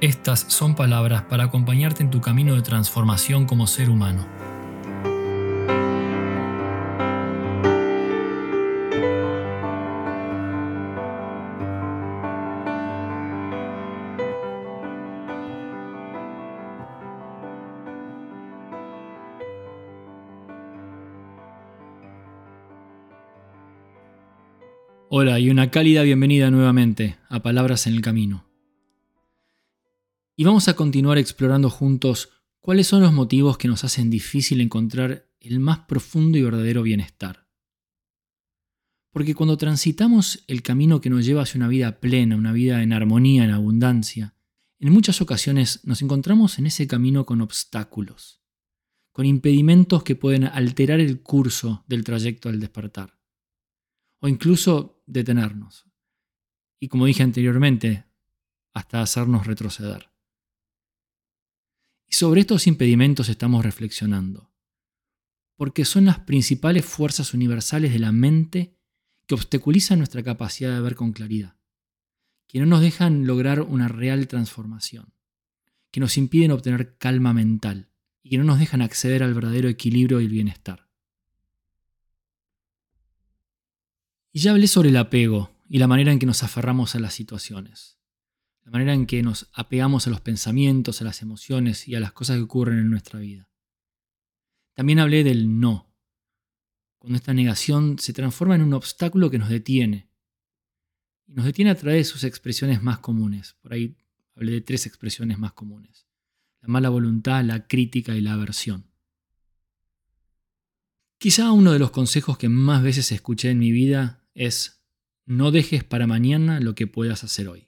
estas son palabras para acompañarte en tu camino de transformación como ser humano. Hola y una cálida bienvenida nuevamente a Palabras en el Camino. Y vamos a continuar explorando juntos cuáles son los motivos que nos hacen difícil encontrar el más profundo y verdadero bienestar. Porque cuando transitamos el camino que nos lleva hacia una vida plena, una vida en armonía, en abundancia, en muchas ocasiones nos encontramos en ese camino con obstáculos, con impedimentos que pueden alterar el curso del trayecto al despertar, o incluso detenernos, y como dije anteriormente, hasta hacernos retroceder. Y sobre estos impedimentos estamos reflexionando, porque son las principales fuerzas universales de la mente que obstaculizan nuestra capacidad de ver con claridad, que no nos dejan lograr una real transformación, que nos impiden obtener calma mental y que no nos dejan acceder al verdadero equilibrio y el bienestar. Y ya hablé sobre el apego y la manera en que nos aferramos a las situaciones la manera en que nos apegamos a los pensamientos, a las emociones y a las cosas que ocurren en nuestra vida. También hablé del no, cuando esta negación se transforma en un obstáculo que nos detiene. Y nos detiene a través de sus expresiones más comunes. Por ahí hablé de tres expresiones más comunes. La mala voluntad, la crítica y la aversión. Quizá uno de los consejos que más veces escuché en mi vida es no dejes para mañana lo que puedas hacer hoy.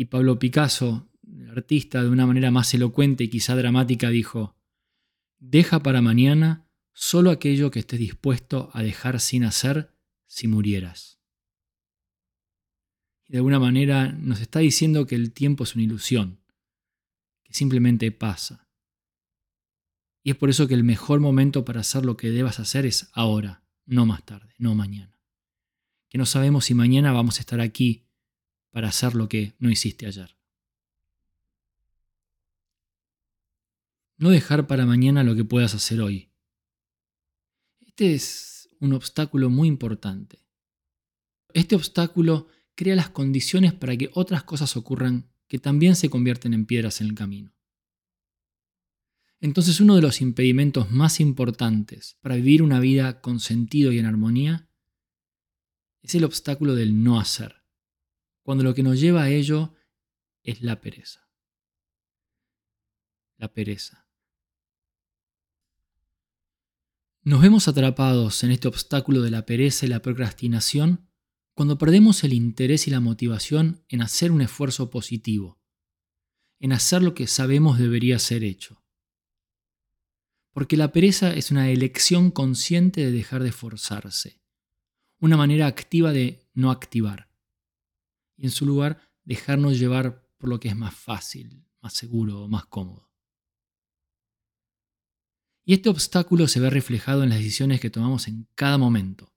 Y Pablo Picasso, el artista, de una manera más elocuente y quizá dramática, dijo, Deja para mañana solo aquello que estés dispuesto a dejar sin hacer si murieras. Y de alguna manera nos está diciendo que el tiempo es una ilusión, que simplemente pasa. Y es por eso que el mejor momento para hacer lo que debas hacer es ahora, no más tarde, no mañana. Que no sabemos si mañana vamos a estar aquí para hacer lo que no hiciste ayer. No dejar para mañana lo que puedas hacer hoy. Este es un obstáculo muy importante. Este obstáculo crea las condiciones para que otras cosas ocurran que también se convierten en piedras en el camino. Entonces uno de los impedimentos más importantes para vivir una vida con sentido y en armonía es el obstáculo del no hacer cuando lo que nos lleva a ello es la pereza. La pereza. Nos vemos atrapados en este obstáculo de la pereza y la procrastinación cuando perdemos el interés y la motivación en hacer un esfuerzo positivo, en hacer lo que sabemos debería ser hecho. Porque la pereza es una elección consciente de dejar de esforzarse, una manera activa de no activar y en su lugar dejarnos llevar por lo que es más fácil, más seguro, más cómodo. Y este obstáculo se ve reflejado en las decisiones que tomamos en cada momento,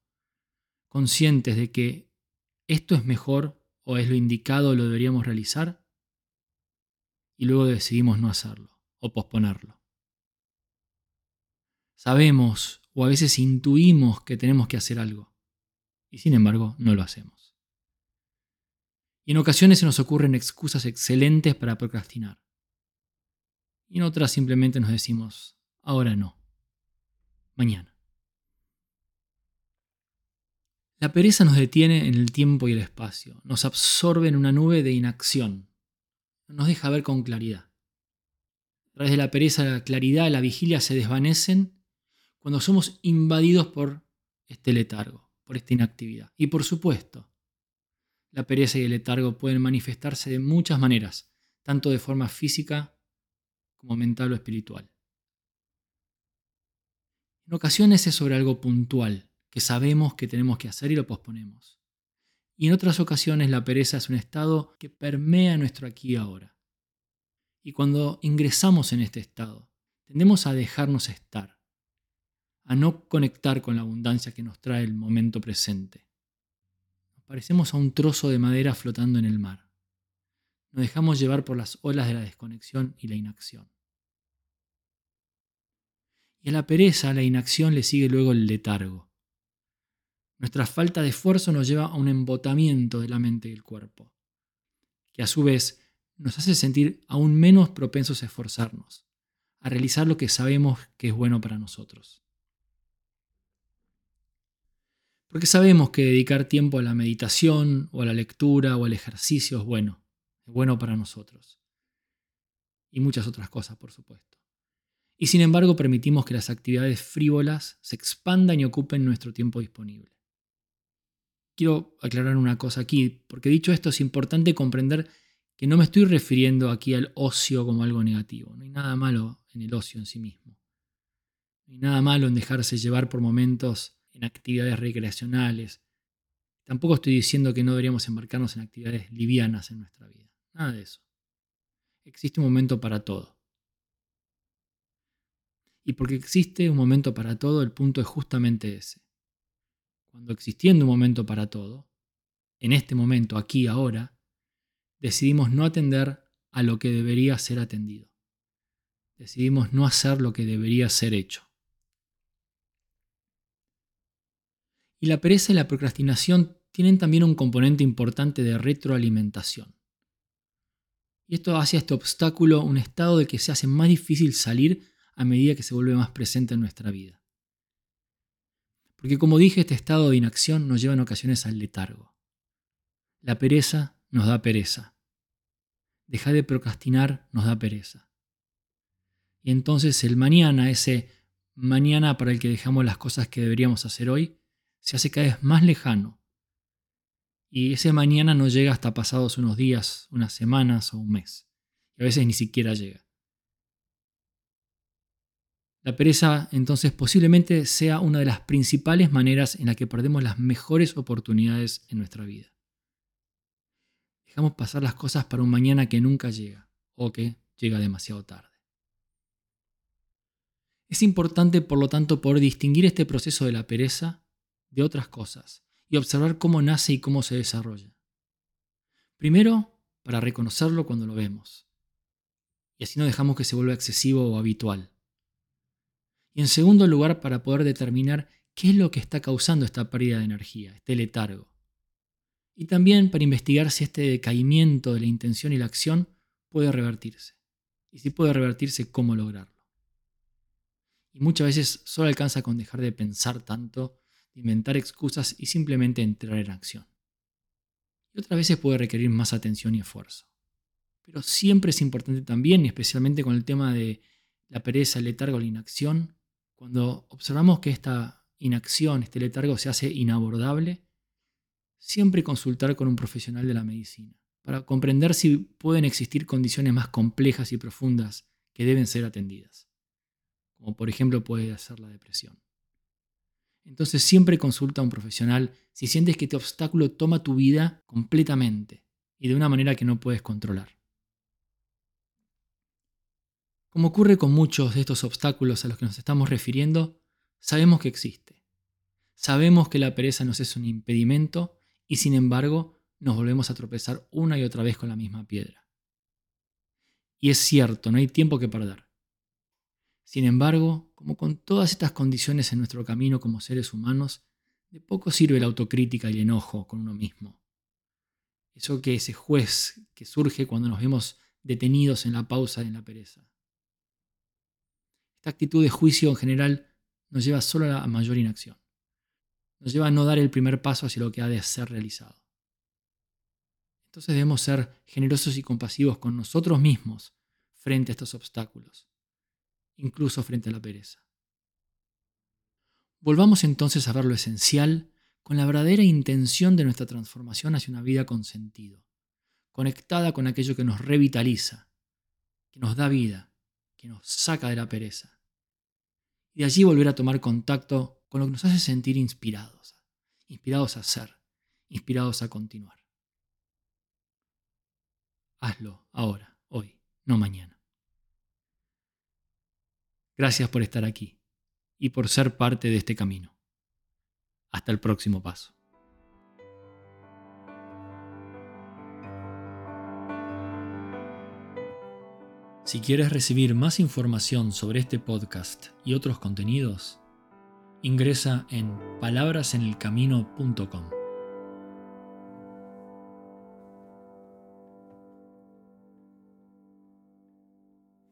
conscientes de que esto es mejor o es lo indicado o lo deberíamos realizar, y luego decidimos no hacerlo o posponerlo. Sabemos o a veces intuimos que tenemos que hacer algo, y sin embargo no lo hacemos. Y en ocasiones se nos ocurren excusas excelentes para procrastinar. Y en otras simplemente nos decimos, ahora no, mañana. La pereza nos detiene en el tiempo y el espacio, nos absorbe en una nube de inacción, nos deja ver con claridad. A través de la pereza, la claridad, la vigilia se desvanecen cuando somos invadidos por este letargo, por esta inactividad. Y por supuesto, la pereza y el letargo pueden manifestarse de muchas maneras, tanto de forma física como mental o espiritual. En ocasiones es sobre algo puntual, que sabemos que tenemos que hacer y lo posponemos. Y en otras ocasiones la pereza es un estado que permea nuestro aquí y ahora. Y cuando ingresamos en este estado, tendemos a dejarnos estar, a no conectar con la abundancia que nos trae el momento presente. Parecemos a un trozo de madera flotando en el mar. Nos dejamos llevar por las olas de la desconexión y la inacción. Y a la pereza, la inacción, le sigue luego el letargo. Nuestra falta de esfuerzo nos lleva a un embotamiento de la mente y el cuerpo, que a su vez nos hace sentir aún menos propensos a esforzarnos, a realizar lo que sabemos que es bueno para nosotros. Porque sabemos que dedicar tiempo a la meditación o a la lectura o al ejercicio es bueno, es bueno para nosotros. Y muchas otras cosas, por supuesto. Y sin embargo permitimos que las actividades frívolas se expandan y ocupen nuestro tiempo disponible. Quiero aclarar una cosa aquí, porque dicho esto es importante comprender que no me estoy refiriendo aquí al ocio como algo negativo. No hay nada malo en el ocio en sí mismo. No hay nada malo en dejarse llevar por momentos en actividades recreacionales. Tampoco estoy diciendo que no deberíamos embarcarnos en actividades livianas en nuestra vida. Nada de eso. Existe un momento para todo. Y porque existe un momento para todo, el punto es justamente ese. Cuando existiendo un momento para todo, en este momento, aquí, ahora, decidimos no atender a lo que debería ser atendido. Decidimos no hacer lo que debería ser hecho. Y la pereza y la procrastinación tienen también un componente importante de retroalimentación. Y esto hace a este obstáculo un estado de que se hace más difícil salir a medida que se vuelve más presente en nuestra vida. Porque como dije, este estado de inacción nos lleva en ocasiones al letargo. La pereza nos da pereza. Dejar de procrastinar nos da pereza. Y entonces el mañana, ese mañana para el que dejamos las cosas que deberíamos hacer hoy, se hace cada vez más lejano. Y ese mañana no llega hasta pasados unos días, unas semanas o un mes. Y a veces ni siquiera llega. La pereza entonces posiblemente sea una de las principales maneras en la que perdemos las mejores oportunidades en nuestra vida. Dejamos pasar las cosas para un mañana que nunca llega o que llega demasiado tarde. Es importante, por lo tanto, poder distinguir este proceso de la pereza de otras cosas y observar cómo nace y cómo se desarrolla. Primero, para reconocerlo cuando lo vemos. Y así no dejamos que se vuelva excesivo o habitual. Y en segundo lugar, para poder determinar qué es lo que está causando esta pérdida de energía, este letargo. Y también para investigar si este decaimiento de la intención y la acción puede revertirse. Y si puede revertirse, cómo lograrlo. Y muchas veces solo alcanza con dejar de pensar tanto inventar excusas y simplemente entrar en acción. Y otras veces puede requerir más atención y esfuerzo. Pero siempre es importante también, y especialmente con el tema de la pereza, el letargo, la inacción, cuando observamos que esta inacción, este letargo se hace inabordable, siempre consultar con un profesional de la medicina para comprender si pueden existir condiciones más complejas y profundas que deben ser atendidas, como por ejemplo puede ser la depresión. Entonces siempre consulta a un profesional si sientes que este obstáculo toma tu vida completamente y de una manera que no puedes controlar. Como ocurre con muchos de estos obstáculos a los que nos estamos refiriendo, sabemos que existe. Sabemos que la pereza nos es un impedimento y sin embargo nos volvemos a tropezar una y otra vez con la misma piedra. Y es cierto, no hay tiempo que perder. Sin embargo, como con todas estas condiciones en nuestro camino como seres humanos, de poco sirve la autocrítica y el enojo con uno mismo. Eso que ese juez que surge cuando nos vemos detenidos en la pausa y en la pereza. Esta actitud de juicio en general nos lleva solo a la mayor inacción. Nos lleva a no dar el primer paso hacia lo que ha de ser realizado. Entonces debemos ser generosos y compasivos con nosotros mismos frente a estos obstáculos incluso frente a la pereza. Volvamos entonces a ver lo esencial con la verdadera intención de nuestra transformación hacia una vida con sentido, conectada con aquello que nos revitaliza, que nos da vida, que nos saca de la pereza. y de allí volver a tomar contacto con lo que nos hace sentir inspirados, inspirados a ser, inspirados a continuar. Hazlo ahora, hoy, no mañana. Gracias por estar aquí y por ser parte de este camino. Hasta el próximo paso. Si quieres recibir más información sobre este podcast y otros contenidos, ingresa en palabrasenelcamino.com.